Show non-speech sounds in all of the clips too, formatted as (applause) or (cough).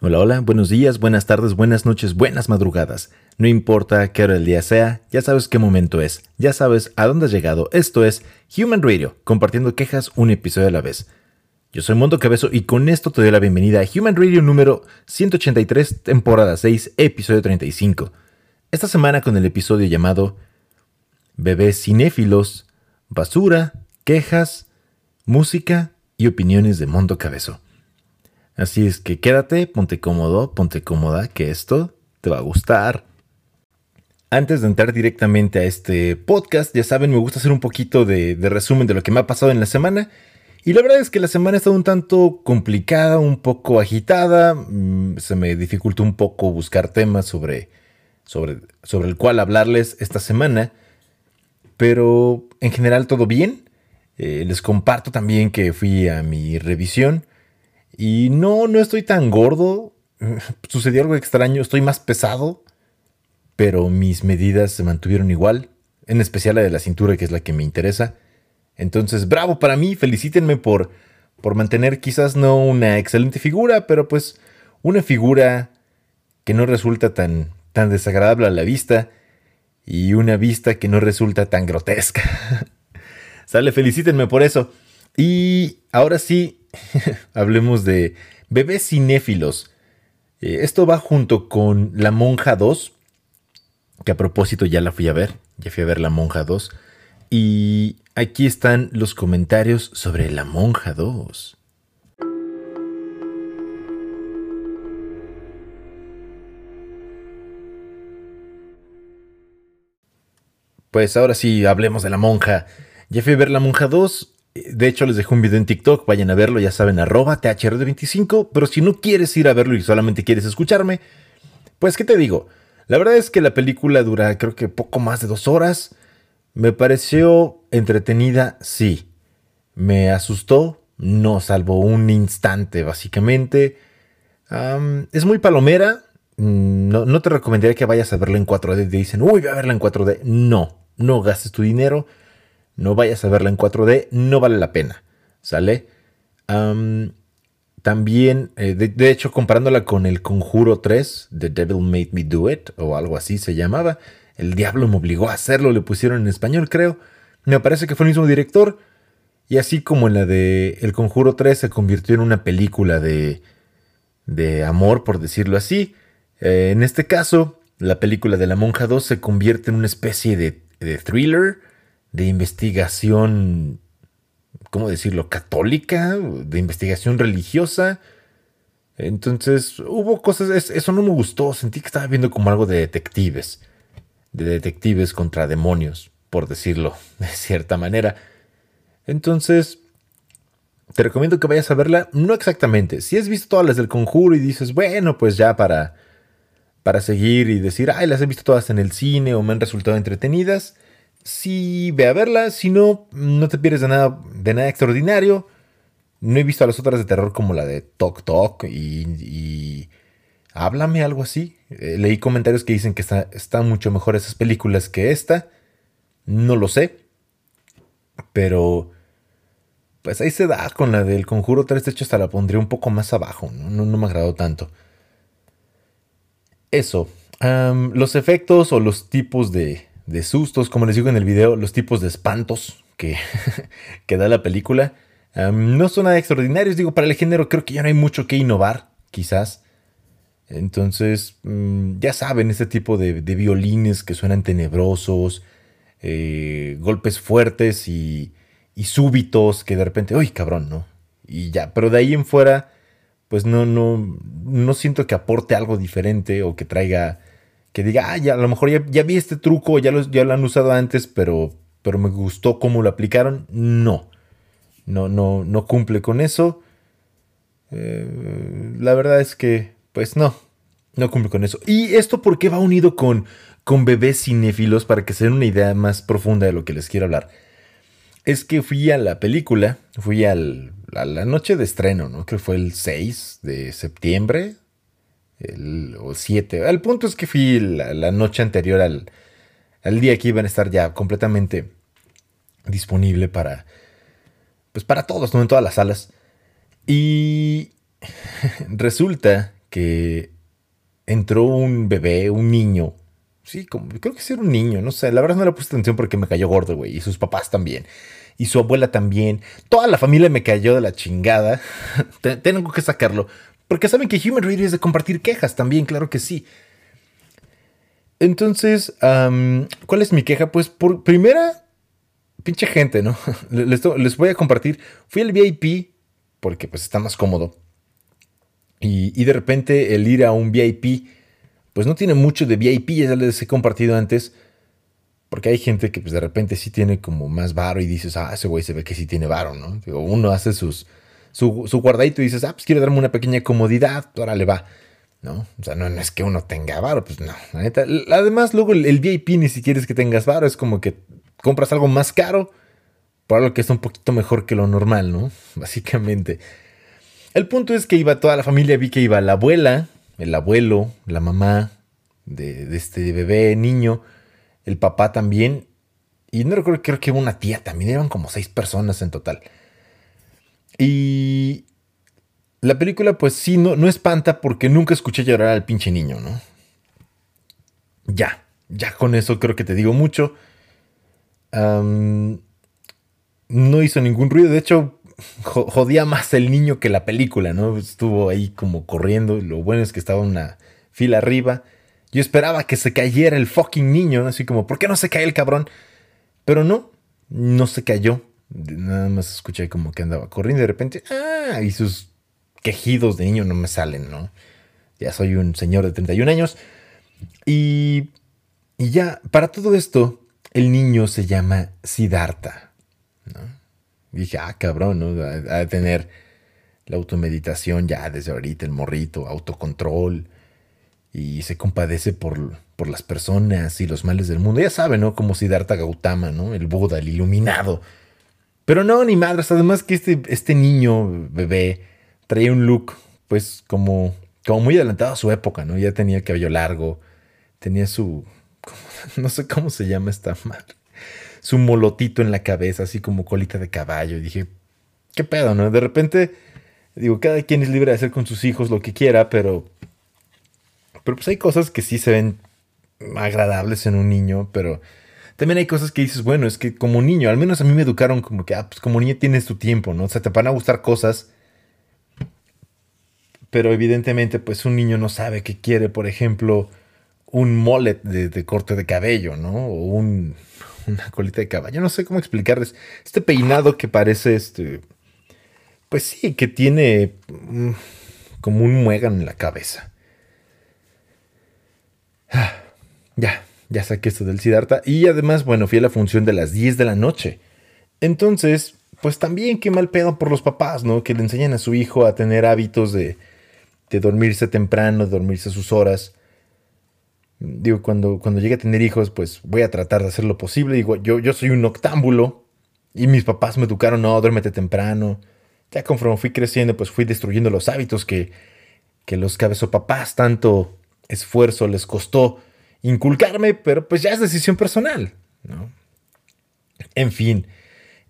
Hola, hola, buenos días, buenas tardes, buenas noches, buenas madrugadas. No importa qué hora del día sea, ya sabes qué momento es, ya sabes a dónde has llegado. Esto es Human Radio, compartiendo quejas un episodio a la vez. Yo soy Mondo Cabezo y con esto te doy la bienvenida a Human Radio número 183, temporada 6, episodio 35. Esta semana con el episodio llamado Bebés cinéfilos, basura, quejas, música y opiniones de Mondo Cabezo. Así es que quédate, ponte cómodo, ponte cómoda, que esto te va a gustar. Antes de entrar directamente a este podcast, ya saben, me gusta hacer un poquito de, resumen de lo que me ha pasado en la semana. Y la verdad es que la semana ha estado un tanto complicada, un poco agitada. Mm, se me dificultó un poco buscar temas sobre, sobre, sobre el cual hablarles esta semana. Pero en general todo bien. Eh, les comparto también que fui a mi revisión y no, no estoy tan gordo. (laughs) Sucedió algo extraño, estoy más pesado, pero mis medidas se mantuvieron igual, en especial la de la cintura, que es la que me interesa. Entonces, bravo para mí, felicítenme por, por mantener quizás no una excelente figura, pero pues una figura que no resulta tan, tan desagradable a la vista y una vista que no resulta tan grotesca. (laughs) Sale, felicítenme por eso. Y ahora sí, (laughs) hablemos de bebés cinéfilos. Eh, esto va junto con La Monja 2, que a propósito ya la fui a ver, ya fui a ver La Monja 2. Y aquí están los comentarios sobre La Monja 2. Pues ahora sí, hablemos de La Monja. Ya fui a ver La Monja 2 de hecho, les dejo un video en TikTok, vayan a verlo, ya saben, arroba THR25, pero si no quieres ir a verlo y solamente quieres escucharme, pues, ¿qué te digo? La verdad es que la película dura creo que poco más de dos horas. Me pareció entretenida, sí. Me asustó, no, salvo un instante, básicamente. es muy palomera. Mm, no, no, te recomendaría que vayas a verla en 4D. Te dicen, uy, voy a verla en 4D. No, no gastes tu dinero no vayas a verla en 4D, no vale la pena, ¿sale? también, eh, de, hecho, comparándola con el Conjuro 3, The Devil Made Me Do It, o algo así se llamaba, el diablo me obligó a hacerlo, le pusieron en español, creo. Me parece que fue el mismo director. Y así como en la de El Conjuro 3 se convirtió en una película de, de amor, por decirlo así, eh, en este caso, la película de la Monja 2 se convierte en una especie de, de thriller de investigación, ¿cómo decirlo?, católica, de investigación religiosa. Entonces hubo cosas, eso no me gustó, sentí que estaba viendo como algo de detectives, de detectives contra demonios, por decirlo (laughs) de cierta manera. Entonces, te recomiendo que vayas a verla, no exactamente, si has visto todas las del conjuro y dices, bueno, pues ya para, para seguir y decir, ay, las he visto todas en el cine o me han resultado entretenidas, si ve a verla, si no, no te pierdes de nada, de nada extraordinario. No he visto a las otras de terror como la de Tok Tok y, Háblame, algo así. Eh, leí comentarios que dicen que están está mucho mejor esas películas que esta. No lo sé. Pero... Pues ahí se da con la del Conjuro 3. De hasta la pondría un poco más abajo. No, no, me agradó tanto. Eso. los efectos o los tipos de, de sustos, como les digo en el video, los tipos de espantos que, (laughs) que da la película. no son nada extraordinarios, digo, para el género creo que ya no hay mucho que innovar, quizás. Entonces, mm, ya saben, este tipo de, violines que suenan tenebrosos, eh, golpes fuertes y, y, súbitos que de repente, uy, cabrón, ¿no? Y ya, pero de ahí en fuera, pues no, no, no siento que aporte algo diferente o que traiga que diga, ah, ya, a lo mejor ya, vi este truco, ya lo, ya lo han usado antes, pero, pero me gustó cómo lo aplicaron. No, no, no, no cumple con eso. Eh, la verdad es que, pues no, no cumple con eso. ¿Y esto por qué va unido con, con bebés cinéfilos? Para que se den una idea más profunda de lo que les quiero hablar. Es que fui a la película, fui al, a la noche de estreno, ¿no? Que fue el 6 de septiembre, el, o 7. El punto es que fui la, noche anterior al, al, día que iban a estar ya completamente disponible para, pues para todos, ¿no? En todas las salas. Y (laughs) resulta que entró un bebé, un niño. Sí, como, creo que sí era un niño, no sé. La verdad no le puse atención porque me cayó gordo, güey. Y sus papás también. Y su abuela también. Toda la familia me cayó de la chingada. (laughs) Tengo que sacarlo. Porque saben que Human Radio es de compartir quejas también, claro que sí. Entonces, ¿cuál es mi queja? Pues por primera, pinche gente, ¿no? (laughs) Les, voy a compartir. Fui al VIP porque pues está más cómodo. Y, de repente el ir a un VIP, pues no tiene mucho de VIP, ya les he compartido antes. Porque hay gente que pues de repente sí tiene como más varo y dices, ah, ese güey se ve que sí tiene varo, ¿no? Digo, uno hace sus, su, su, guardadito y dices, ah, pues quiero darme una pequeña comodidad, ahora le va, ¿no? O sea, no, es que uno tenga varo, pues no, la neta. Además, luego el, VIP ni siquiera es que tengas varo, es como que compras algo más caro por algo que está un poquito mejor que lo normal, ¿no? (laughs) Básicamente. El punto es que iba toda la familia, vi que iba la abuela, el abuelo, la mamá de, este bebé, niño, el papá también, y no recuerdo, creo que una tía también, eran como seis personas en total. Y la película pues sí, no, no espanta porque nunca escuché llorar al pinche niño, ¿no? Ya, ya con eso creo que te digo mucho. no hizo ningún ruido, de hecho jodía más el niño que la película, ¿no? Estuvo ahí como corriendo. Lo bueno es que estaba una fila arriba. Yo esperaba que se cayera el fucking niño, así como, ¿por qué no se cae el cabrón? Pero no, no se cayó. Nada más escuché como que andaba corriendo y de repente, ah, y sus quejidos de niño no me salen, ¿no? Ya soy un señor de 31 años. Y, y ya, para todo esto, el niño se llama Siddhartha, ¿no? dije, ah, cabrón, ¿no? A, de tener la automeditación ya desde ahorita, el morrito, autocontrol, y se compadece por, por las personas y los males del mundo. Ya saben, ¿no? Como Siddhartha Gautama, ¿no? El Buda, el iluminado. Pero no, ni madres. Además que este, este niño, bebé, traía un look, pues, como, como muy adelantado a su época, ¿no? Ya tenía el cabello largo, tenía su... (laughs) No sé cómo se llama esta madre su molotito en la cabeza, así como colita de caballo. Y dije, ¿qué pedo, no? De repente, digo, cada quien es libre de hacer con sus hijos lo que quiera, pero. Pero pues hay cosas que sí se ven agradables en un niño, pero también hay cosas que dices, bueno, es que como niño, al menos a mí me educaron como que, ah, pues como niño tienes tu tiempo, ¿no? O sea, te van a gustar cosas, pero evidentemente, pues un niño no sabe que quiere, por ejemplo, un mullet de, corte de cabello, ¿no? O un, una colita de caballo. No sé cómo explicarles. Este peinado que parece este. Pues sí, que tiene mm, como un muegan en la cabeza. Ah, ya, ya saqué esto del Siddhartha. Y además, bueno, fui a la función de las 10 de la noche. Entonces, pues también qué mal pedo por los papás, ¿no? Que le enseñan a su hijo a tener hábitos de, de dormirse temprano, de dormirse a sus horas digo, cuando, cuando llegue a tener hijos, pues voy a tratar de hacer lo posible. Digo, yo, yo soy un octámbulo y mis papás me educaron, no, duérmete temprano. Ya conforme fui creciendo, pues fui destruyendo los hábitos que, que los cabezopapás tanto esfuerzo les costó inculcarme, pero pues ya es decisión personal, ¿no? En fin,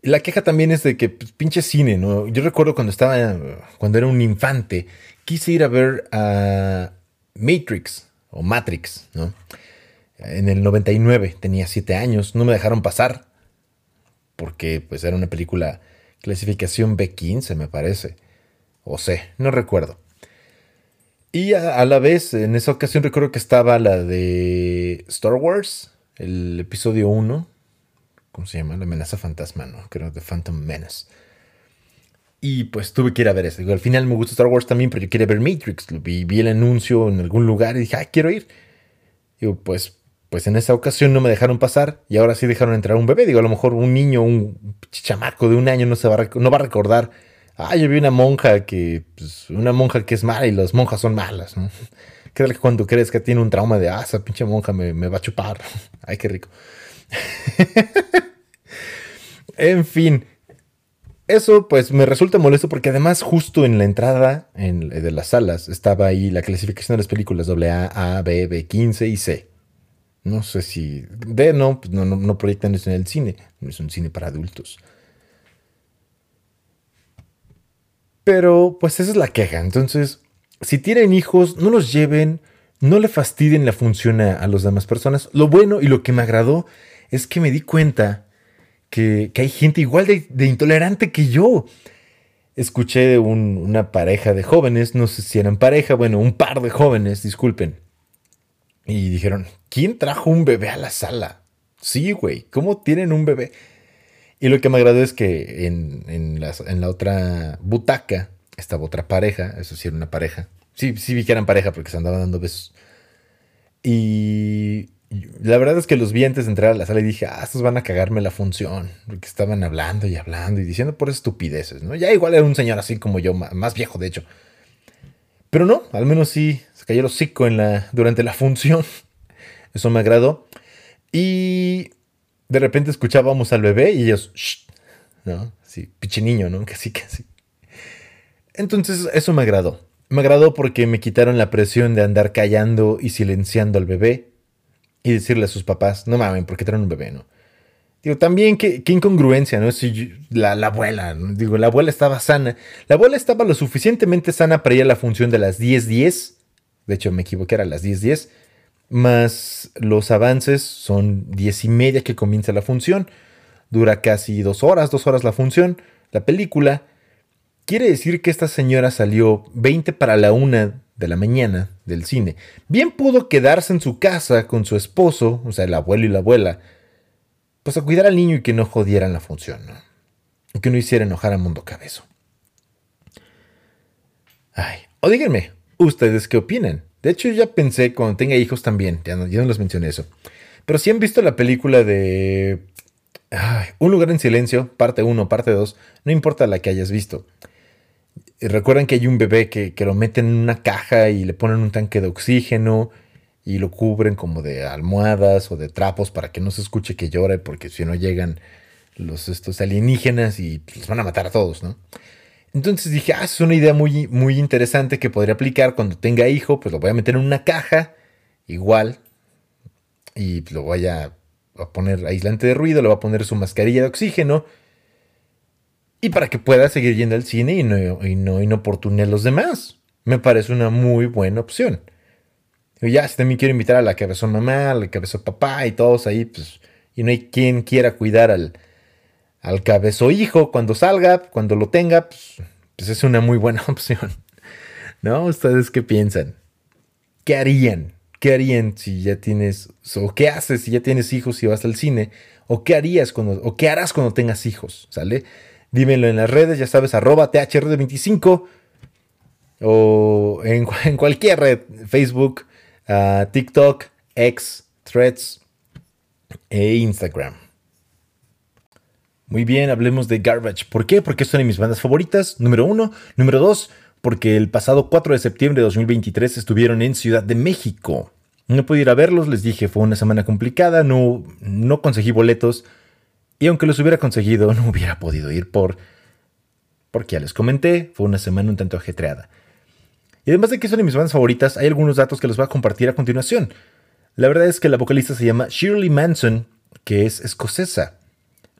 la queja también es de que pues, pinche cine, ¿no? Yo recuerdo cuando estaba, cuando era un infante, quise ir a ver a Matrix, o Matrix, ¿no? En el 99 tenía 7 años, no me dejaron pasar porque pues era una película clasificación B15 me parece, o C, no recuerdo. Y a, la vez, en esa ocasión recuerdo que estaba la de Star Wars, el episodio 1, ¿cómo se llama? La amenaza fantasma, ¿no? Creo The Phantom Menace. Y pues tuve que ir a ver eso. al final me gusta Star Wars también, pero yo quería ver Matrix. Vi, vi el anuncio en algún lugar y dije, ah, quiero ir. Digo, pues, pues en esa ocasión no me dejaron pasar y ahora sí dejaron entrar un bebé. Digo, a lo mejor un niño, un chamaco de un año no, se va, a, no va a recordar. Ah, yo vi una monja que, pues, una monja que es mala y las monjas son malas, ¿no? (laughs) ¿Qué tal que cuando crees que tiene un trauma de, ah, esa pinche monja me, va a chupar? (laughs) Ay, qué rico. (laughs) en fin, eso pues me resulta molesto porque además justo en la entrada de las salas estaba ahí la clasificación de las películas AA, A, B, B15 y C. No sé si... D no, pues no, no, proyectan eso en el cine, no es un cine para adultos. Pero pues esa es la queja. Entonces si tienen hijos, no los lleven, no le fastidien la función a, las demás personas. Lo bueno y lo que me agradó es que me di cuenta que, hay gente igual de, intolerante que yo. Escuché de una pareja de jóvenes, no sé si eran pareja, bueno, un par de jóvenes, disculpen. Y dijeron, ¿quién trajo un bebé a la sala? Sí, güey, ¿cómo tienen un bebé? Y lo que me agradó es que en, en, la otra butaca estaba otra pareja, eso sí era una pareja. Sí, sí vi que eran pareja porque se andaban dando besos. Y la verdad es que los vi antes de entrar a la sala y dije, ah, estos van a cagarme la función. Porque estaban hablando y hablando y diciendo por estupideces, ¿no? Ya igual era un señor así como yo, más viejo de hecho. Pero no, al menos sí se cayó el hocico en la, durante la función. (laughs) Eso me agradó. Y de repente escuchábamos al bebé y ellos, Shh, ¿no? Sí, pinche niño, ¿no? (laughs) Casi, casi. Entonces, eso me agradó. Me agradó porque me quitaron la presión de andar callando y silenciando al bebé y decirle a sus papás, no mames, ¿por qué traen un bebé, no? Digo, también qué, incongruencia, ¿no? Si la, abuela, digo, la abuela estaba sana. La abuela estaba lo suficientemente sana para ir a la función de las 10.10. De hecho, me equivoqué, era las 10.10 más los avances son diez y media que comienza la función. Dura casi dos horas, dos horas la función, la película. Quiere decir que esta señora salió 20 para la una de la mañana del cine. Bien pudo quedarse en su casa con su esposo, o sea, el abuelo y la abuela, pues a cuidar al niño y que no jodieran la función, ¿no? Y que no hiciera enojar a Mundo Cabezo. Ay, o díganme, ¿ustedes qué opinan? De hecho, ya pensé cuando tenga hijos también, ya no, les mencioné eso. Pero si han visto la película de Un lugar en silencio, parte 1, parte 2, no importa la que hayas visto. Recuerdan que hay un bebé que, lo meten en una caja y le ponen un tanque de oxígeno y lo cubren como de almohadas o de trapos para que no se escuche que llore, porque si no llegan los estos alienígenas y los van a matar a todos, ¿no? Entonces dije, ah, es una idea muy, muy interesante que podría aplicar cuando tenga hijo, pues lo voy a meter en una caja, igual, y lo voy a, poner aislante de ruido, le voy a poner su mascarilla de oxígeno, y para que pueda seguir yendo al cine y no, y no inoportune a los demás. Me parece una muy buena opción. Y ya, si también quiero invitar a la cabeza mamá, a la cabeza papá y todos ahí, pues, y no hay quien quiera cuidar al, al cabezo hijo cuando salga, cuando lo tenga, pues, pues, es una muy buena (laughs) opción. ¿No? ¿Ustedes qué piensan? ¿Qué harían? ¿Qué harían si ya tienes, o qué haces si ya tienes hijos y vas al cine? ¿O qué harías cuando, o qué harás cuando tengas hijos? ¿Sale? Dímelo en las redes, ya sabes, arroba THR25 o en, cualquier red, Facebook, ah, TikTok, X, Threads e Instagram. Muy bien, hablemos de Garbage. ¿Por qué? Porque es una mis bandas favoritas, número uno. Número dos, porque el pasado 4 de septiembre de 2023 estuvieron en Ciudad de México. No pude ir a verlos, les dije, fue una semana complicada, no, no conseguí boletos. Y aunque los hubiera conseguido, (laughs) no hubiera podido ir por... Porque ya les comenté, fue una semana un tanto ajetreada. Y además de que son de mis bandas favoritas, hay algunos datos que les voy a compartir a continuación. La verdad es que la vocalista se llama Shirley Manson, que es escocesa.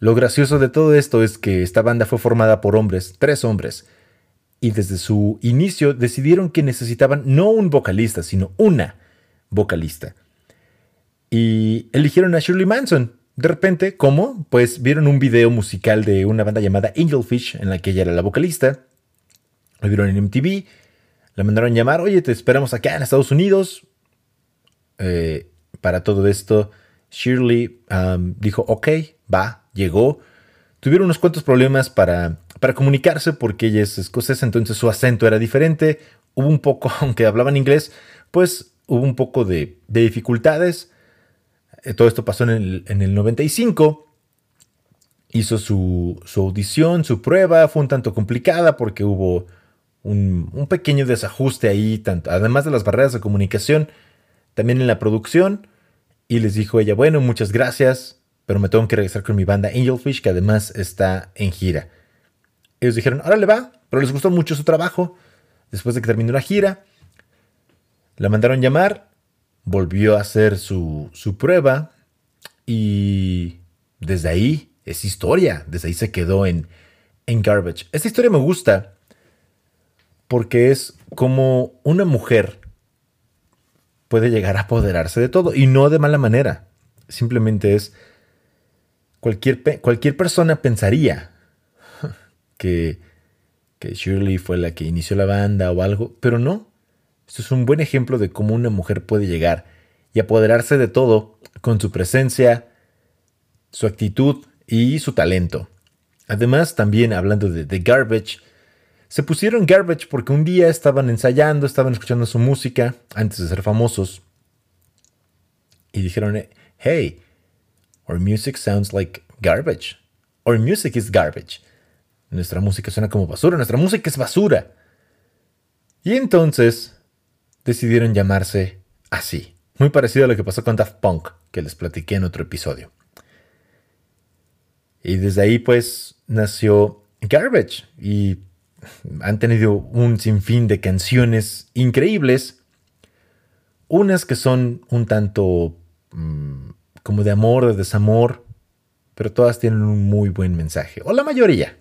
Lo gracioso de todo esto es que esta banda fue formada por hombres, tres hombres, y desde su inicio decidieron que necesitaban no un vocalista, sino una vocalista. Y eligieron a Shirley Manson. De repente, ¿cómo? Pues vieron un video musical de una banda llamada Angelfish, en la que ella era la vocalista. Lo vieron en MTV, la mandaron llamar, oye, te esperamos acá en Estados Unidos. Eh, para todo esto, Shirley dijo, ok, va, llegó. Tuvieron unos cuantos problemas para, para comunicarse porque ella es escocesa, entonces su acento era diferente. Hubo un poco, (laughs) aunque hablaban inglés, pues hubo un poco de, dificultades. Eh, todo esto pasó en el, en el 95. Hizo su, audición, su prueba, fue un tanto complicada porque hubo un, un, pequeño desajuste ahí, tanto, además de las barreras de comunicación, también en la producción. Y les dijo ella, bueno, muchas gracias, pero me tengo que regresar con mi banda Angelfish, que además está en gira. Ellos dijeron, ahora le va, pero les gustó mucho su trabajo. Después de que terminó la gira, la mandaron llamar, volvió a hacer su, su prueba y desde ahí es historia, desde ahí se quedó en, en Garbage. Esta historia me gusta porque es como una mujer puede llegar a apoderarse de todo y no de mala manera. Simplemente es cualquier, cualquier persona pensaría que, que Shirley fue la que inició la banda o algo, pero no. Esto es un buen ejemplo de cómo una mujer puede llegar y apoderarse de todo con su presencia, su actitud y su talento. Además, también hablando de, The Garbage, se pusieron Garbage porque un día estaban ensayando, estaban escuchando su música antes de ser famosos. Y dijeron, hey, our music sounds like garbage. Our music is garbage. Nuestra música suena como basura, nuestra música es basura. Y entonces decidieron llamarse así. Muy parecido a lo que pasó con Daft Punk, que les platiqué en otro episodio. Y desde ahí pues nació Garbage y han tenido un sinfín de canciones increíbles, unas que son un tanto mm, como de amor, de desamor, pero todas tienen un muy buen mensaje, o la mayoría.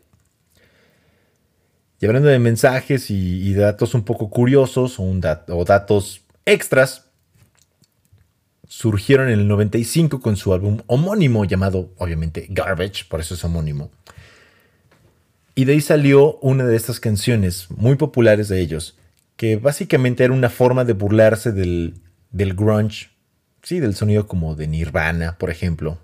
Y hablando de mensajes y, datos un poco curiosos o, datos extras, surgieron en el 95 con su álbum homónimo llamado obviamente Garbage, por eso es homónimo. Y de ahí salió una de estas canciones muy populares de ellos, que básicamente era una forma de burlarse del, del grunge, sí, del sonido como de Nirvana, por ejemplo.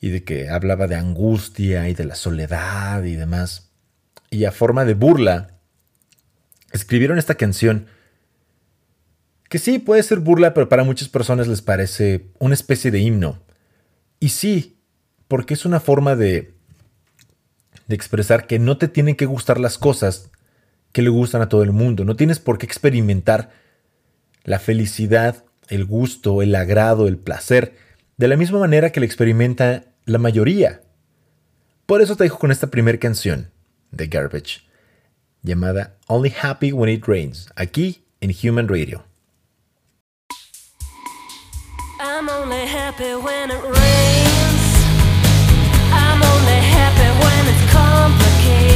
Y de que hablaba de angustia y de la soledad y demás. Y a forma de burla, escribieron esta canción que sí puede ser burla, pero para muchas personas les parece una especie de himno. Y sí, porque es una forma de, de expresar que no te tienen que gustar las cosas que le gustan a todo el mundo. No tienes por qué experimentar la felicidad, el gusto, el agrado, el placer, de la misma manera que le experimenta la mayoría. Por eso te dejo con esta primera canción de Garbage, llamada Only Happy When It Rains, aquí en Human Radio. I'm only happy when it rains. I'm only happy when it's complicated.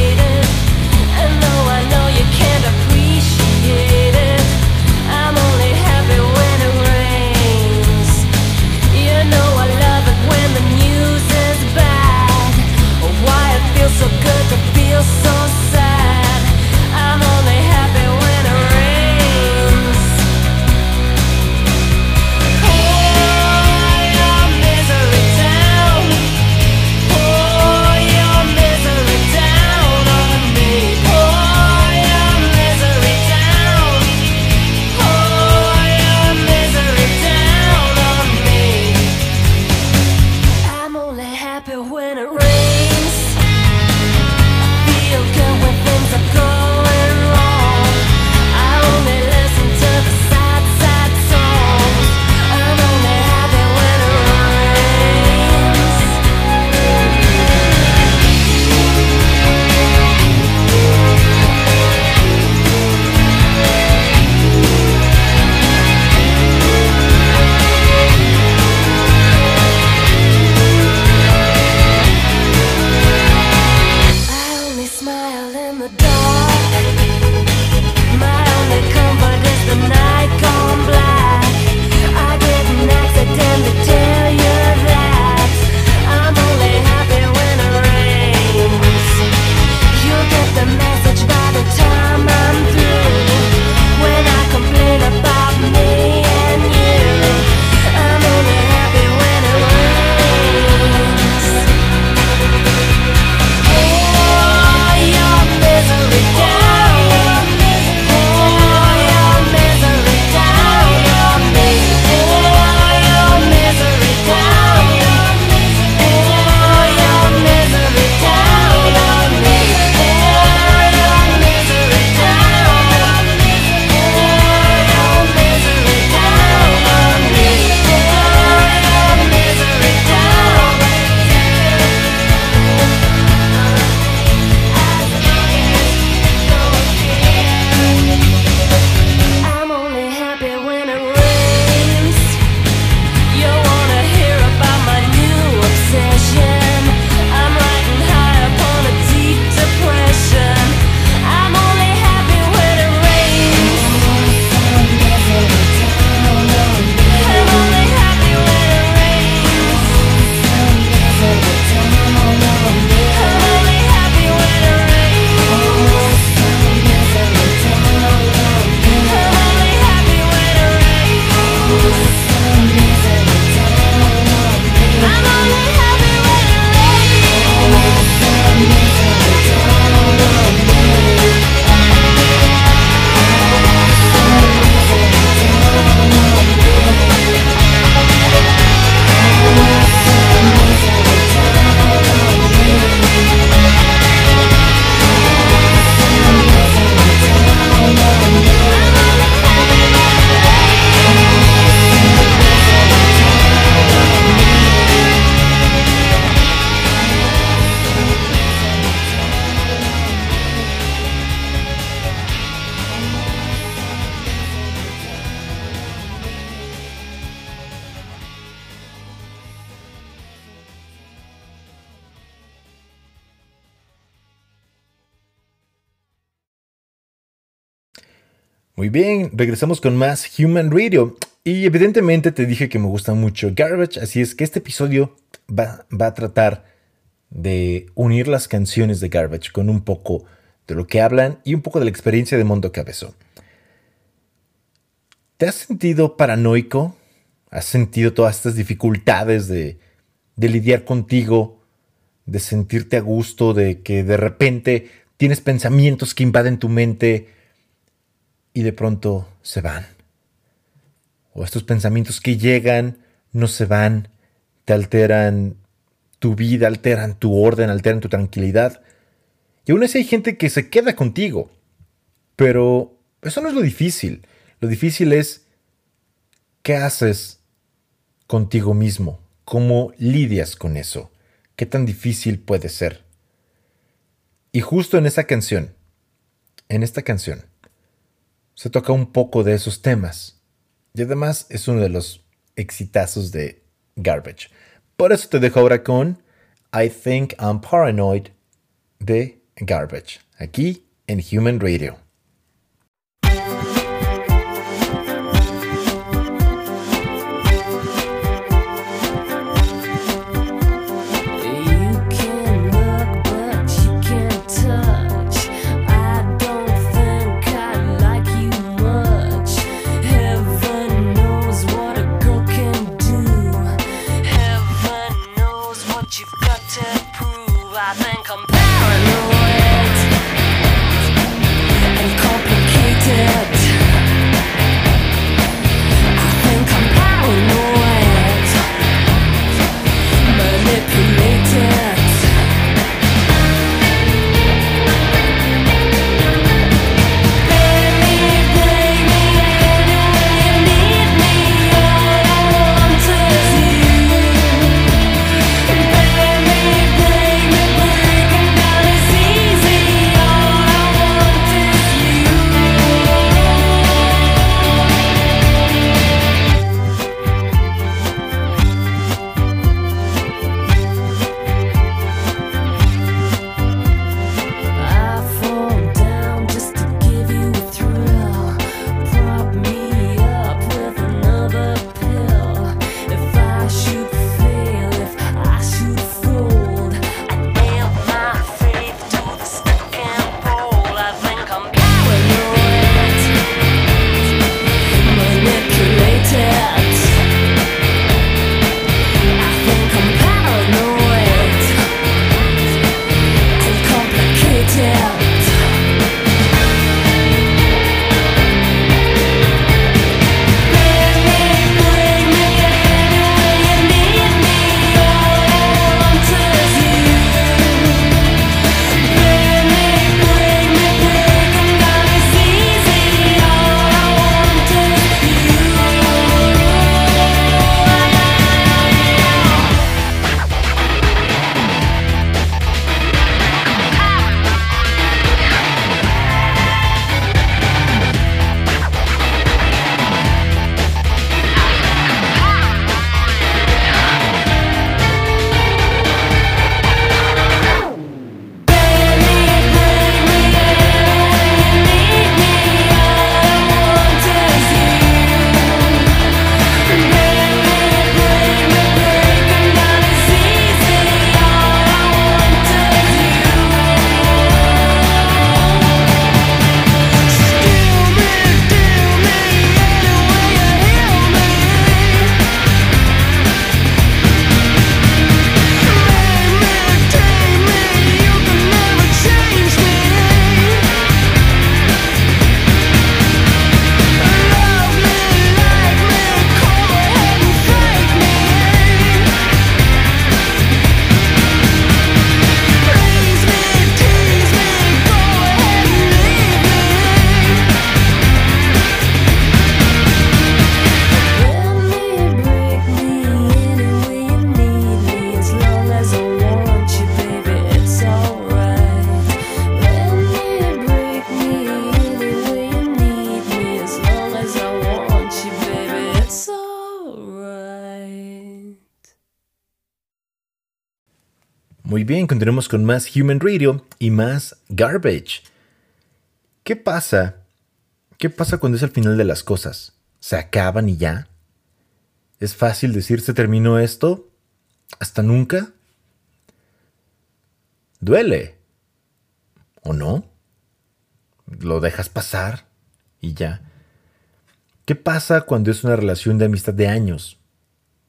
Muy bien, regresamos con más Human Radio. Y evidentemente te dije que me gusta mucho Garbage, así es que este episodio va, a tratar de unir las canciones de Garbage con un poco de lo que hablan y un poco de la experiencia de Mondo Cabezo. ¿Te has sentido paranoico? ¿Has sentido todas estas dificultades de, de lidiar contigo? De sentirte a gusto, de que de repente tienes pensamientos que invaden tu mente y de pronto se van. O estos pensamientos que llegan, no se van, te alteran tu vida, alteran tu orden, alteran tu tranquilidad. Y aún así hay gente que se queda contigo. Pero eso no es lo difícil. Lo difícil es qué haces contigo mismo, cómo lidias con eso, qué tan difícil puede ser. Y justo en esa canción, en esta canción, se toca un poco de esos temas. Y además es uno de los exitazos de Garbage. Por eso te dejo ahora con I Think I'm Paranoid de Garbage, aquí en Human Radio. Got to prove. I think I'm paranoid and complicated. I think I'm paranoid. Continuamos con más Human Radio y más Garbage. ¿Qué pasa ¿Qué pasa cuando es el final de las cosas? ¿Se acaban y ya? ¿Es fácil decir se terminó esto? ¿Hasta nunca? Duele. ¿O no? ¿Lo dejas pasar y ya? ¿Qué pasa cuando es una relación de amistad de años?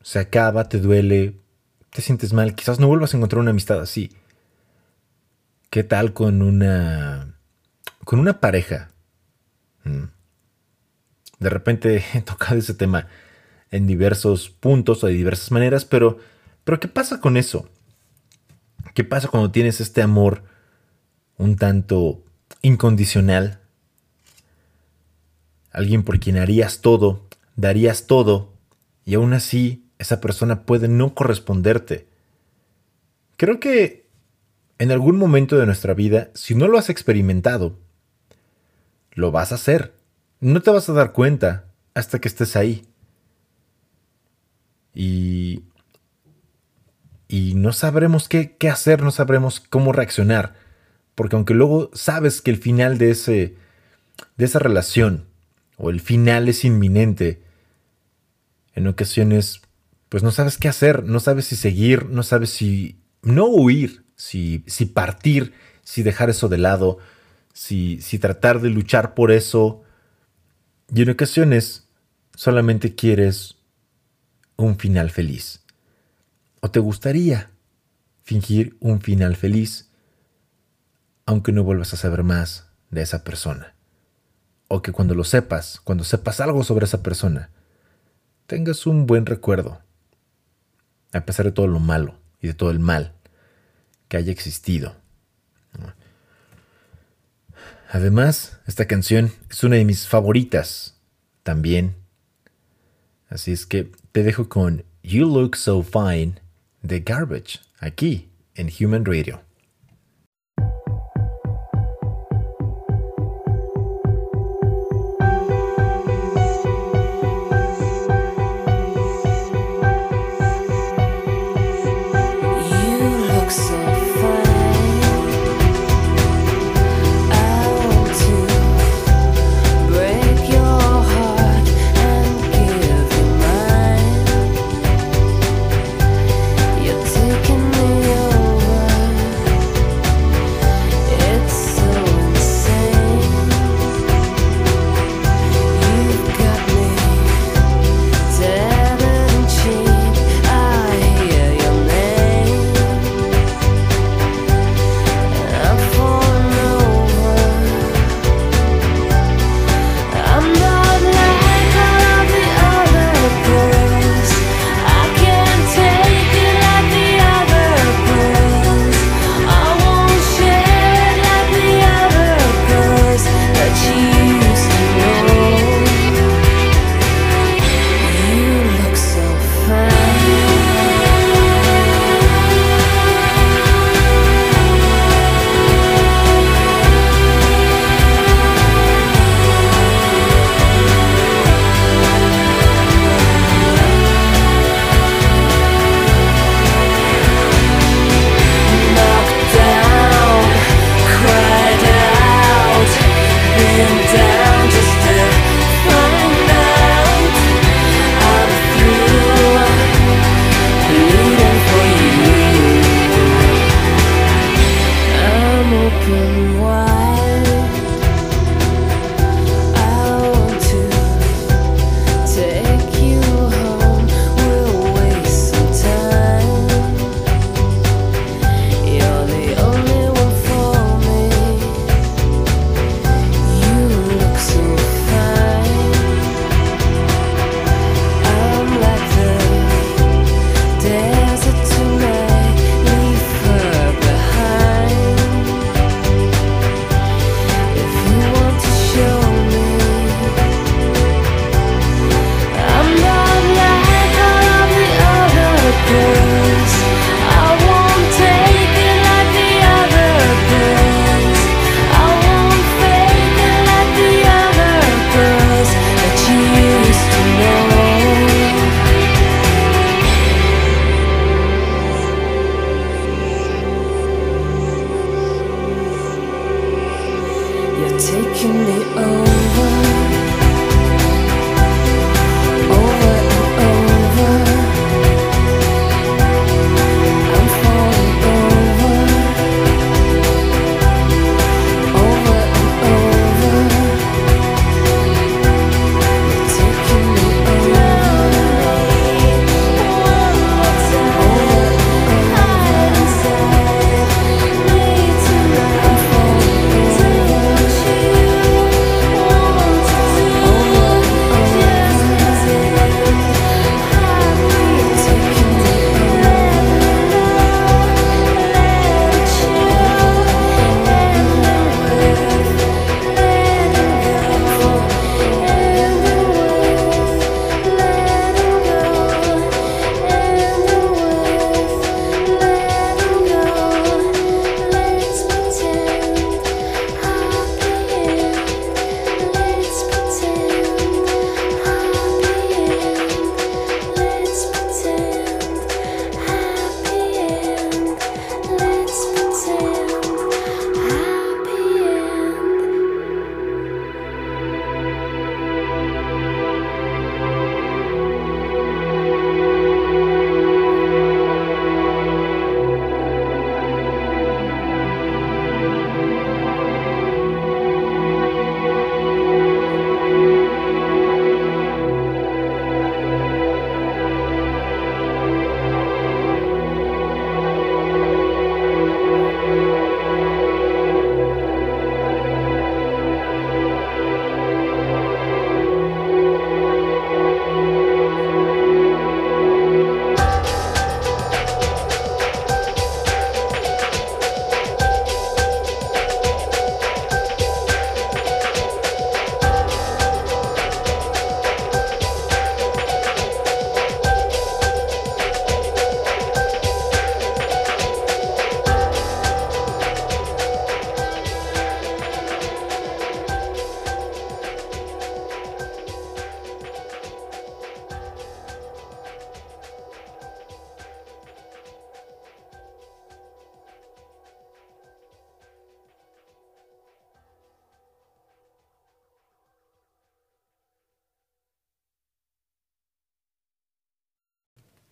Se acaba, te duele, te sientes mal, quizás no vuelvas a encontrar una amistad así. ¿Qué tal con una con una pareja? Mm. De repente (laughs) he tocado ese tema en diversos puntos o de diversas maneras, pero pero ¿qué pasa con eso? ¿Qué pasa cuando tienes este amor un tanto incondicional? Alguien por quien harías todo, darías todo, y aún así esa persona puede no corresponderte. Creo que en algún momento de nuestra vida, si no lo has experimentado, lo vas a hacer. No te vas a dar cuenta hasta que estés ahí. Y y no sabremos qué, hacer, no sabremos cómo reaccionar. Porque aunque luego sabes que el final de, ese, de esa relación o el final es inminente, en ocasiones pues no sabes qué hacer, no sabes si seguir, no sabes si no huir, si, si partir, si dejar eso de lado, si, si tratar de luchar por eso. Y en ocasiones solamente quieres un final feliz. ¿O te gustaría fingir un final feliz aunque no vuelvas a saber más de esa persona? O que cuando lo sepas, cuando sepas algo sobre esa persona, tengas un buen recuerdo, a pesar de todo lo malo y de todo el mal que haya existido. Además, esta canción es una de mis favoritas también. Así es que te dejo con You Look So Fine The Garbage, aquí en Human Radio.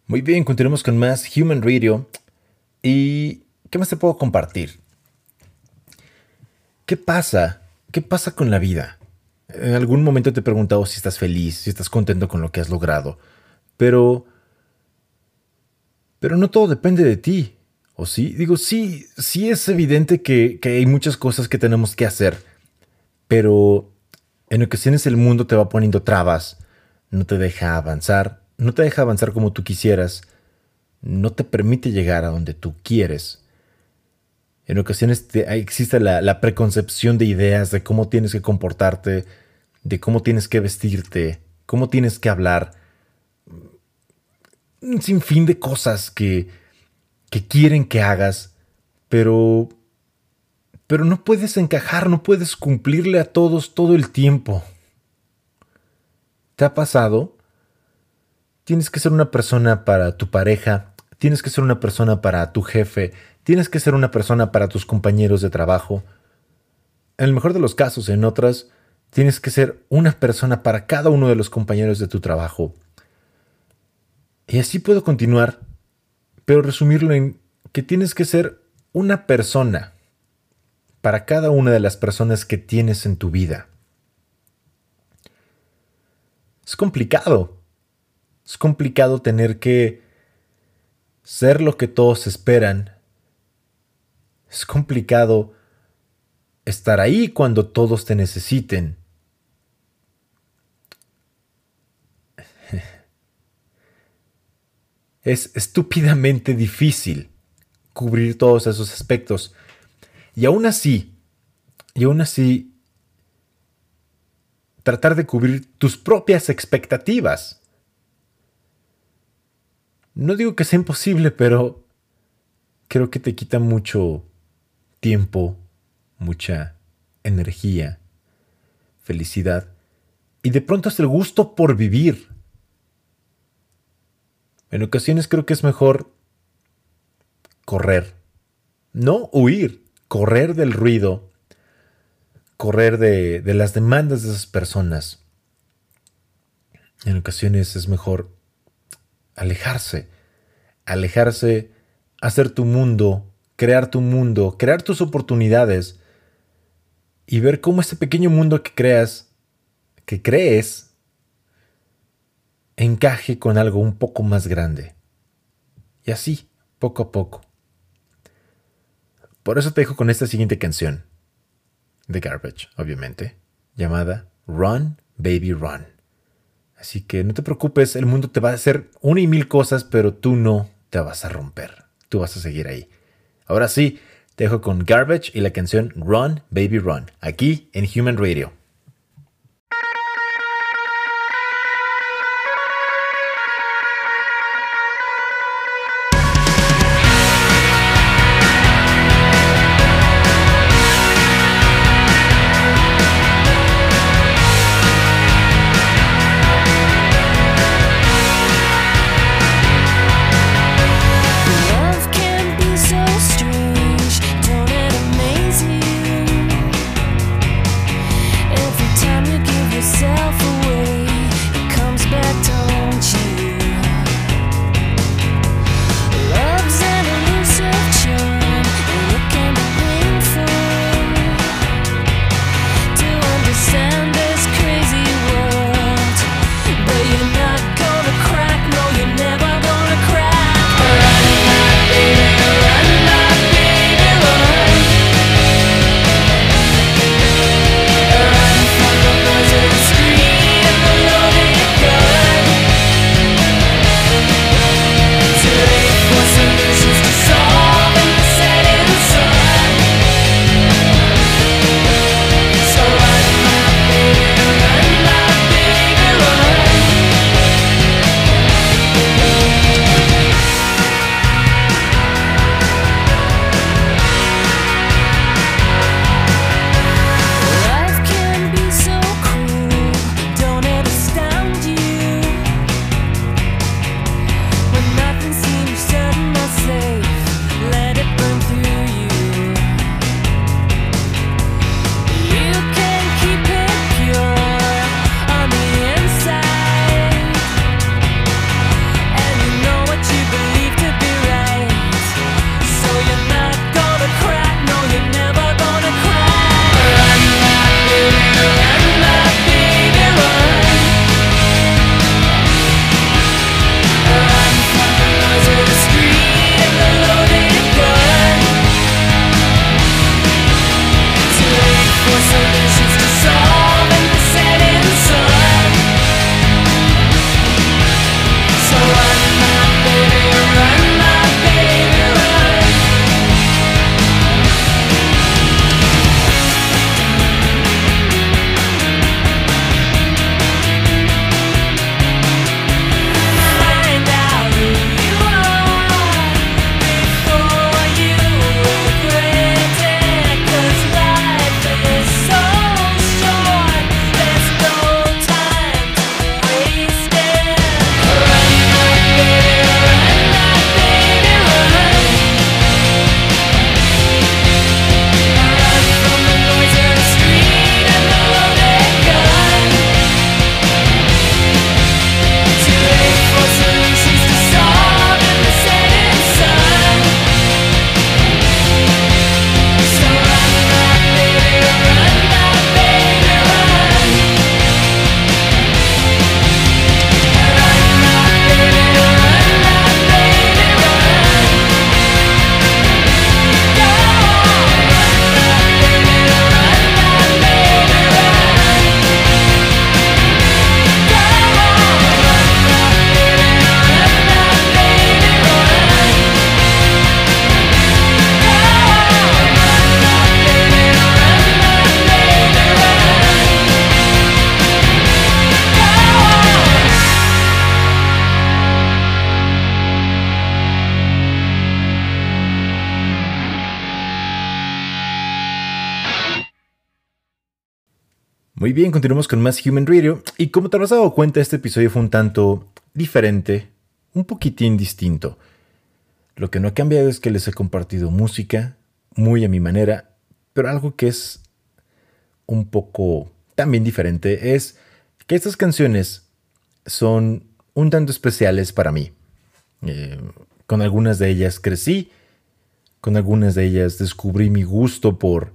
Muy bien, continuemos con más Human Radio. ¿Y qué más te puedo compartir? ¿Qué pasa? ¿Qué pasa con la vida? En algún momento te he preguntado si estás feliz, si estás contento con lo que has logrado. Pero... Pero no todo depende de ti. ¿O sí? Digo, sí, sí es evidente que, que hay muchas cosas que tenemos que hacer. Pero en ocasiones el mundo te va poniendo trabas, no te deja avanzar, no te deja avanzar como tú quisieras, no te permite llegar a donde tú quieres. En ocasiones existe la, la, preconcepción de ideas de cómo tienes que comportarte, de cómo tienes que vestirte, cómo tienes que hablar. Un sinfín de cosas que, que quieren que hagas, pero pero no puedes encajar, no puedes cumplirle a todos todo el tiempo. ¿Te ha pasado? Tienes que ser una persona para tu pareja, tienes que ser una persona para tu jefe, tienes que ser una persona para tus compañeros de trabajo. En el mejor de los casos, en otras, tienes que ser una persona para cada uno de los compañeros de tu trabajo. Y así puedo continuar, pero resumirlo en que tienes que ser una persona para cada una de las personas que tienes en tu vida. Es complicado. Es complicado tener que ser lo que todos esperan. Es complicado estar ahí cuando todos te necesiten. (laughs) Es estúpidamente difícil cubrir todos esos aspectos. Y aún así, y aún así, tratar de cubrir tus propias expectativas. No digo que sea imposible, pero creo que te quita mucho tiempo, mucha energía, felicidad y de pronto es el gusto por vivir. En ocasiones creo que es mejor correr, no huir, correr del ruido, correr de, las demandas de esas personas. En ocasiones es mejor alejarse, alejarse, hacer tu mundo, crear tu mundo, crear tus oportunidades y ver cómo ese pequeño mundo que creas, que crees, encaje con algo un poco más grande. Y así, poco a poco. Por eso te dejo con esta siguiente canción. The Garbage, obviamente. Llamada Run, Baby Run. Así que no te preocupes, el mundo te va a hacer una y mil cosas, pero tú no te vas a romper. Tú vas a seguir ahí. Ahora sí, te dejo con Garbage y la canción Run, Baby Run, aquí en Human Radio. Muy bien, continuamos con más Human Radio. Y como te habrás dado cuenta, este episodio fue un tanto diferente, un poquitín distinto. Lo que no ha cambiado es que les he compartido música, muy a mi manera, pero algo que es un poco también diferente es que estas canciones son un tanto especiales para mí. Eh, con algunas de ellas crecí, con algunas de ellas descubrí mi gusto por,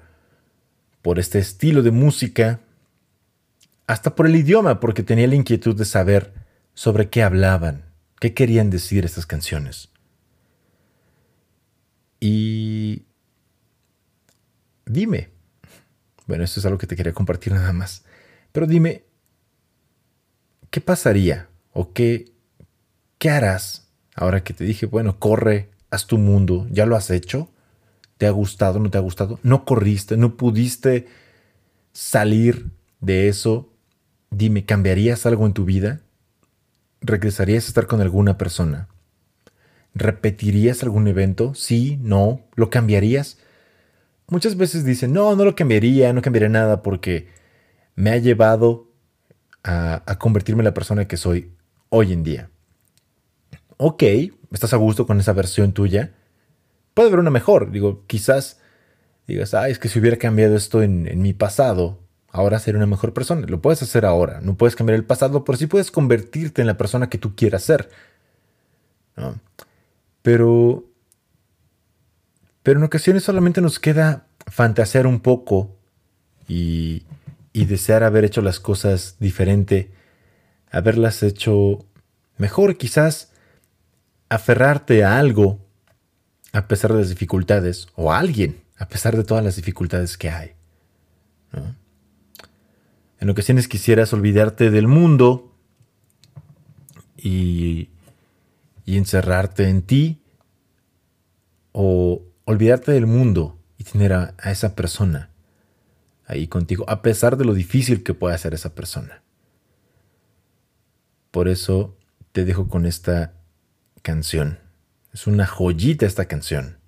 por este estilo de música, hasta por el idioma, porque tenía la inquietud de saber sobre qué hablaban, qué querían decir estas canciones. Y dime, bueno, esto es algo que te quería compartir nada más, pero dime, ¿qué pasaría o qué, qué harás ahora que te dije, bueno, corre, haz tu mundo, ya lo has hecho? ¿Te ha gustado, no te ha gustado? ¿No corriste, no pudiste salir de eso? Dime, ¿cambiarías algo en tu vida? ¿Regresarías a estar con alguna persona? ¿Repetirías algún evento? Sí, no, ¿lo cambiarías? Muchas veces dicen, no, no lo cambiaría, no cambiaría nada porque me ha llevado a, convertirme en la persona que soy hoy en día. Ok, estás a gusto con esa versión tuya. Puede haber una mejor. Digo, quizás digas, ay, es que si hubiera cambiado esto en mi pasado, ahora sería una mejor persona. Lo puedes hacer ahora. No puedes cambiar el pasado, pero sí puedes convertirte en la persona que tú quieras ser. Pero, pero en ocasiones solamente nos queda fantasear un poco y, y desear haber hecho las cosas diferente, haberlas hecho mejor, quizás aferrarte a algo a pesar de las dificultades, o a alguien a pesar de todas las dificultades que hay. ¿no? En ocasiones quisieras olvidarte del mundo y encerrarte en ti o olvidarte del mundo y tener a, a, esa persona ahí contigo, a pesar de lo difícil que pueda ser esa persona. Por eso te dejo con esta canción. Es una joyita esta canción.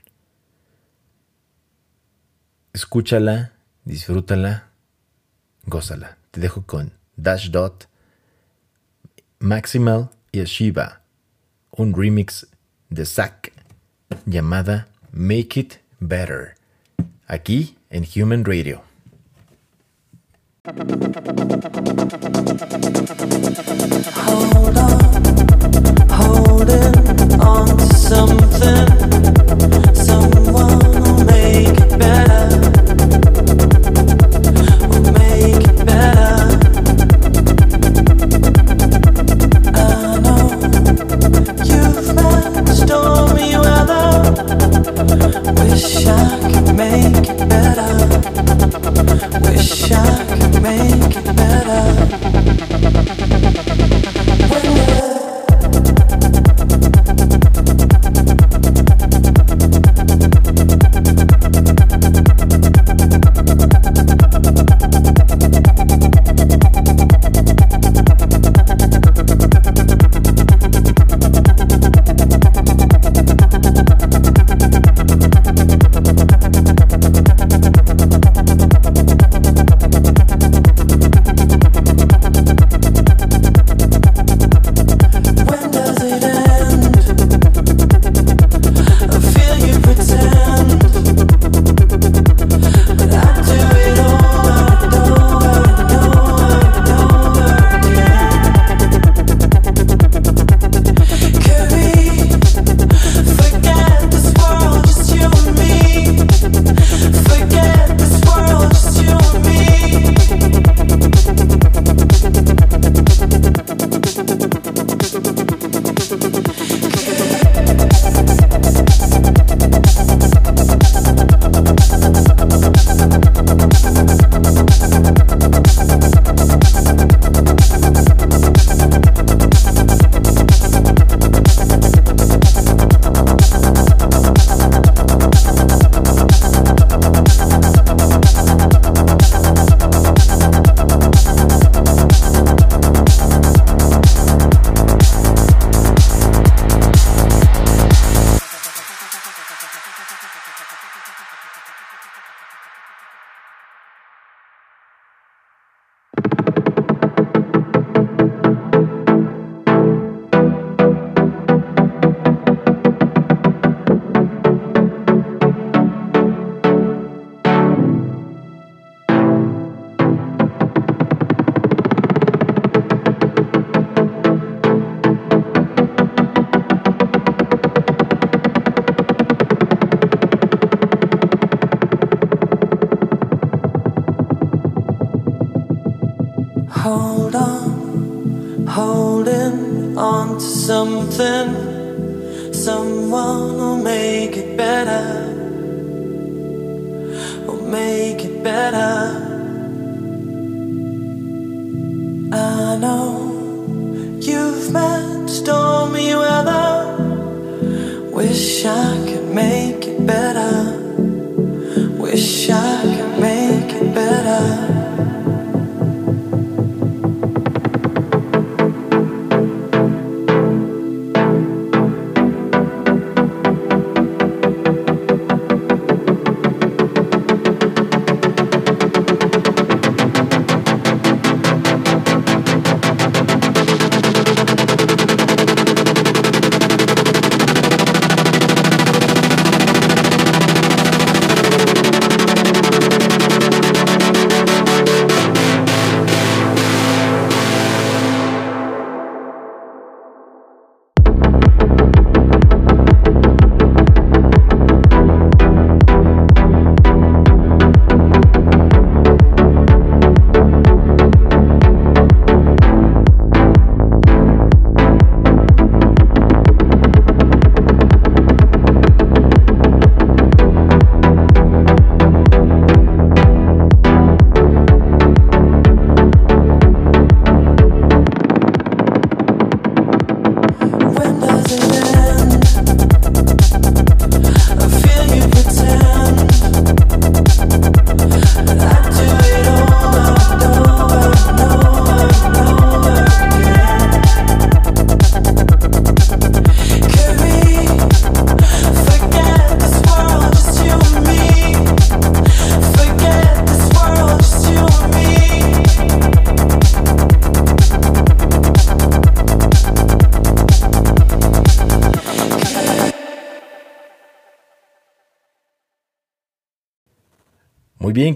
Escúchala, disfrútala, gózala. Te dejo con Dash Dot, Maximal y Shiva un remix de Zack llamada Make It Better, aquí en Human Radio.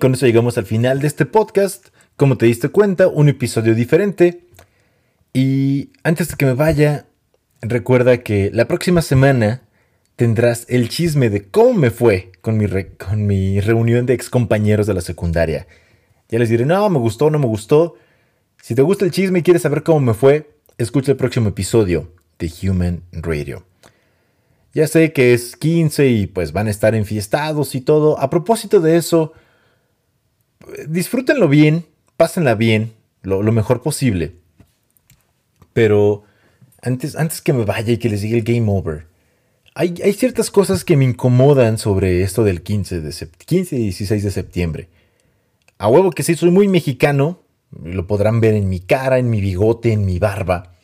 Con eso llegamos al final de este podcast. Como te diste cuenta, un episodio diferente. Y antes de que me vaya, recuerda que la próxima semana tendrás el chisme de cómo me fue con mi, con mi reunión de excompañeros de la secundaria. Ya les diré, no, me gustó, no me gustó. Si te gusta el chisme y quieres saber cómo me fue, escucha el próximo episodio de Human Radio. Ya sé que es 15 y pues van a estar enfiestados y todo. A propósito de eso, disfrútenlo bien, pásenla bien, lo, lo mejor posible. Pero antes, antes que me vaya y que les diga el game over, hay, hay ciertas cosas que me incomodan sobre esto del 15, de sept- 15 y 16 de septiembre. A huevo que sí, soy muy mexicano, lo podrán ver en mi cara, en mi bigote, en mi barba.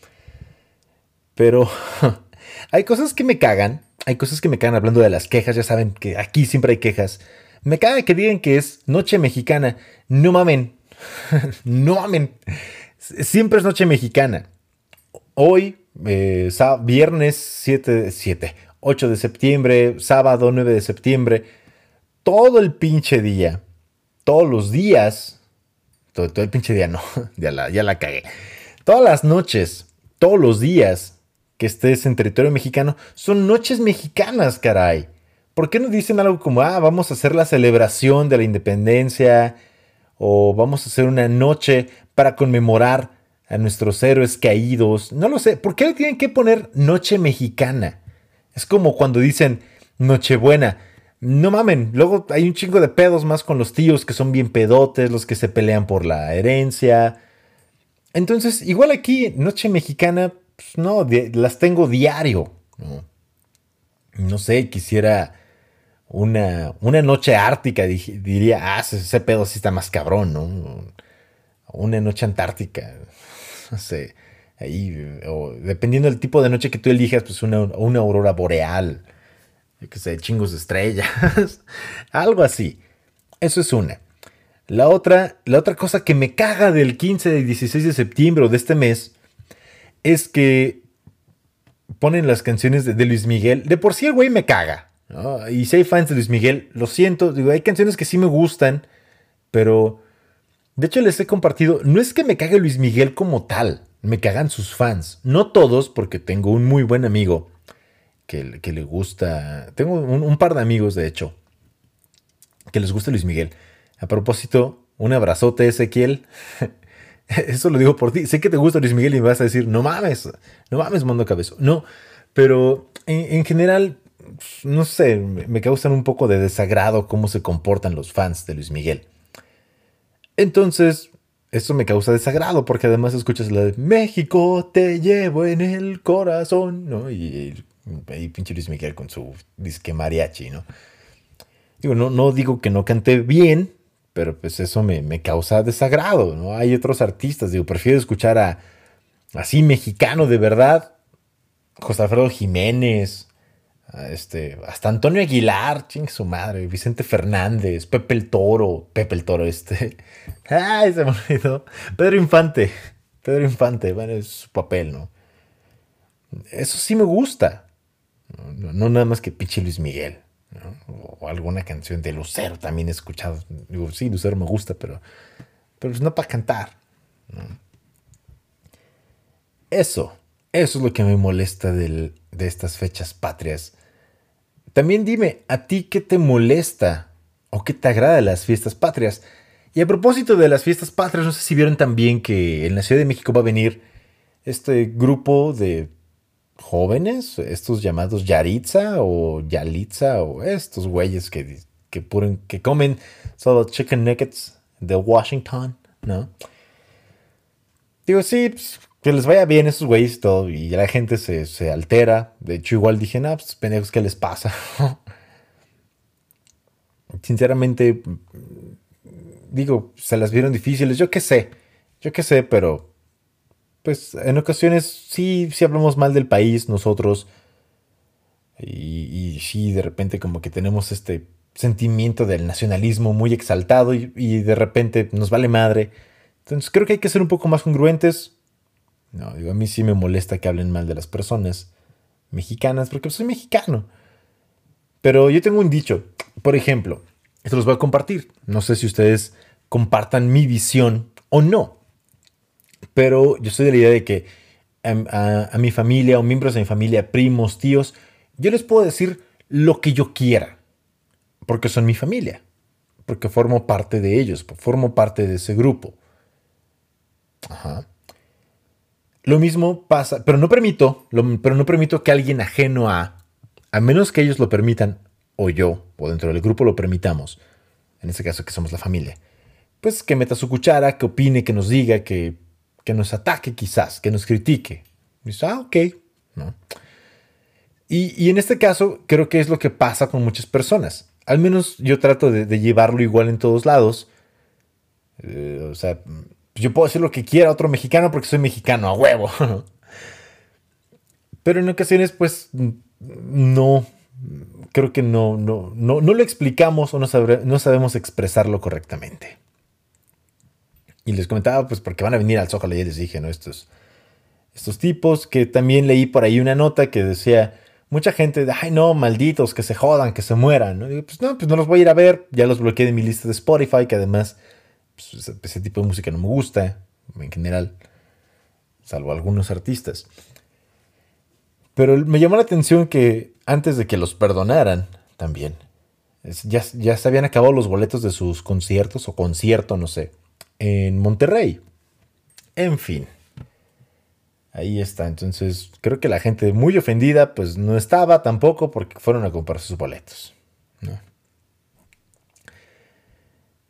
Pero (laughs) hay cosas que me cagan, hay cosas que me cagan hablando de las quejas, ya saben que aquí siempre hay quejas. Me caga que digan que es noche mexicana. No mamen, (laughs) no mamen. Siempre es noche mexicana. Hoy, eh, viernes 7, 7, 8 de septiembre, sábado 9 de septiembre, todo el pinche día, todos los días, todo, todo el pinche día no, (laughs) ya la, ya la cagué. Todas las noches, todos los días que estés en territorio mexicano, son noches mexicanas, caray. ¿Por qué no dicen algo como, ah, vamos a hacer la celebración de la independencia? O vamos a hacer una noche para conmemorar a nuestros héroes caídos. No lo sé. ¿Por qué le tienen que poner noche mexicana? Es como cuando dicen Nochebuena. No mamen, luego hay un chingo de pedos más con los tíos que son bien pedotes, los que se pelean por la herencia. Entonces, igual aquí, Noche Mexicana, pues no, las tengo diario. No, No sé, quisiera una, una noche ártica, diría, ah, ese, pedo sí está más cabrón, ¿no? Una noche antártica, (laughs) no sé, ahí, o dependiendo del tipo de noche que tú elijas, pues una, una aurora boreal, yo qué sé, chingos de estrellas, (laughs) algo así. Eso es una. La otra, la otra cosa que me caga del 15 y 16 de septiembre de este mes es que ponen las canciones de, de Luis Miguel. De por sí el güey me caga. ¿No? Y si hay fans de Luis Miguel, lo siento. Digo, hay canciones que sí me gustan, pero de hecho les he compartido. No es que me cague Luis Miguel como tal, me cagan sus fans. No todos, porque tengo un muy buen amigo que, que le gusta. Tengo un, par de amigos, de hecho, que les gusta Luis Miguel. A propósito, un abrazote, Ezequiel. (laughs) Eso lo digo por ti. Sé que te gusta Luis Miguel y me vas a decir, no mames, no mames, Mundo Cabezo. No, pero en, en general, no sé, me causan un poco de desagrado cómo se comportan los fans de Luis Miguel. Entonces, eso me causa desagrado porque además escuchas la de México te llevo en el corazón, ¿no? Y, y, pinche Luis Miguel con su disque mariachi, ¿no? Digo, no, no digo que no cante bien, pero pues eso me, me causa desagrado, ¿no? Hay otros artistas, digo, prefiero escuchar a así mexicano de verdad, José Alfredo Jiménez, este, hasta Antonio Aguilar, ching su madre, Vicente Fernández, Pepe el Toro, Pepe el Toro, este, (laughs) ay, se me olvidó, Pedro Infante, Pedro Infante, bueno, es su papel, ¿no? Eso sí me gusta, no, no- nada más que pinche Luis Miguel, ¿no? O alguna canción de Lucero también he escuchado, digo, sí, Lucero me gusta, pero, pero pues no para cantar, Eso, eso es lo que me molesta de estas fechas patrias. También dime, ¿a ti qué te molesta o qué te agrada las fiestas patrias? Y a propósito de las fiestas patrias, no sé si vieron también que en la Ciudad de México va a venir este grupo de jóvenes, estos llamados Yaritza o Yalitza o estos güeyes que, que, que comen solo chicken nuggets de Washington, ¿no? Digo, sí, pues, que les vaya bien esos güeyes y todo. Y la gente se, se altera. De hecho, igual dije, no, pues pendejos, ¿qué les pasa? (laughs) Sinceramente, digo, se las vieron difíciles. Yo qué sé, yo qué sé, pero pues en ocasiones sí, sí hablamos mal del país nosotros. Y, sí, de repente como que tenemos este sentimiento del nacionalismo muy exaltado y de repente nos vale madre. Entonces creo que hay que ser un poco más congruentes. No, digo, a mí sí me molesta que hablen mal de las personas mexicanas, porque soy mexicano. Pero yo tengo un dicho, por ejemplo, esto los voy a compartir. No sé si ustedes compartan mi visión o no. Pero yo soy de la idea de que a- a mi familia o miembros de mi familia, primos, tíos, yo les puedo decir lo que yo quiera. Porque son mi familia. Porque formo parte de ellos, formo parte de ese grupo. Ajá. Lo mismo pasa, pero no permito, pero no permito que alguien ajeno a, a menos que ellos lo permitan, o yo, o dentro del grupo lo permitamos, en este caso que somos la familia, pues que meta su cuchara, que opine, que nos diga, que, que nos ataque quizás, que nos critique. Y dices, ah, ok, ¿no? Y, y en este caso creo que es lo que pasa con muchas personas. Al menos yo trato de, de llevarlo igual en todos lados. Eh, o sea, yo puedo decir lo que quiera a otro mexicano porque soy mexicano, a huevo. (laughs) Pero en ocasiones, pues, no. Creo que no, no, no, no lo explicamos o no, sabre- no sabemos expresarlo correctamente. Y les comentaba, pues, porque van a venir al Zócalo ya les dije, ¿no? Estos, estos tipos que también leí por ahí una nota que decía, mucha gente, ay, no, malditos, que se jodan, que se mueran, ¿no? Pues no, pues no los voy a ir a ver, ya los bloqueé de mi lista de Spotify, que además pues, ese, tipo de música no me gusta, en general, salvo algunos artistas. Pero me llamó la atención que antes de que los perdonaran, también, ya, ya se habían acabado los boletos de sus conciertos o concierto, no sé, en Monterrey. En fin. Ahí está, entonces creo que la gente muy ofendida pues no estaba tampoco porque fueron a comprar sus boletos.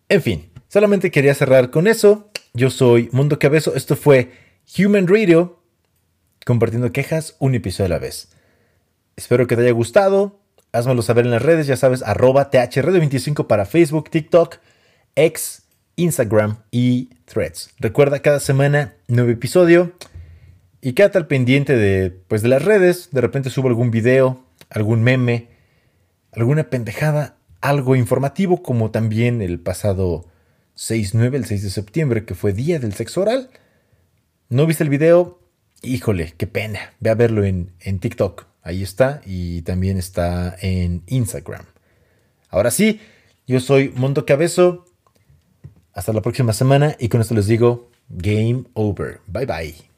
En fin, solamente quería cerrar con eso. Yo soy Mundo Cabezo, esto fue Human Radio, compartiendo quejas un episodio a la vez. Espero que te haya gustado. Házmelo saber en las redes, ya sabes, arroba THRadio25 para Facebook, TikTok, X, Instagram y Threads. Recuerda cada semana nuevo episodio. Y quédate al pendiente de, pues, de las redes. De repente subo algún video, algún meme, alguna pendejada, algo informativo, como también el pasado 6-9, el 6 de septiembre, que fue Día del Sexo Oral. ¿No viste el video? Híjole, qué pena. Ve a verlo en, en TikTok. Ahí está. Y también está en Instagram. Ahora sí, yo soy Mundo Cabezo. Hasta la próxima semana. Y con esto les digo, game over. Bye bye.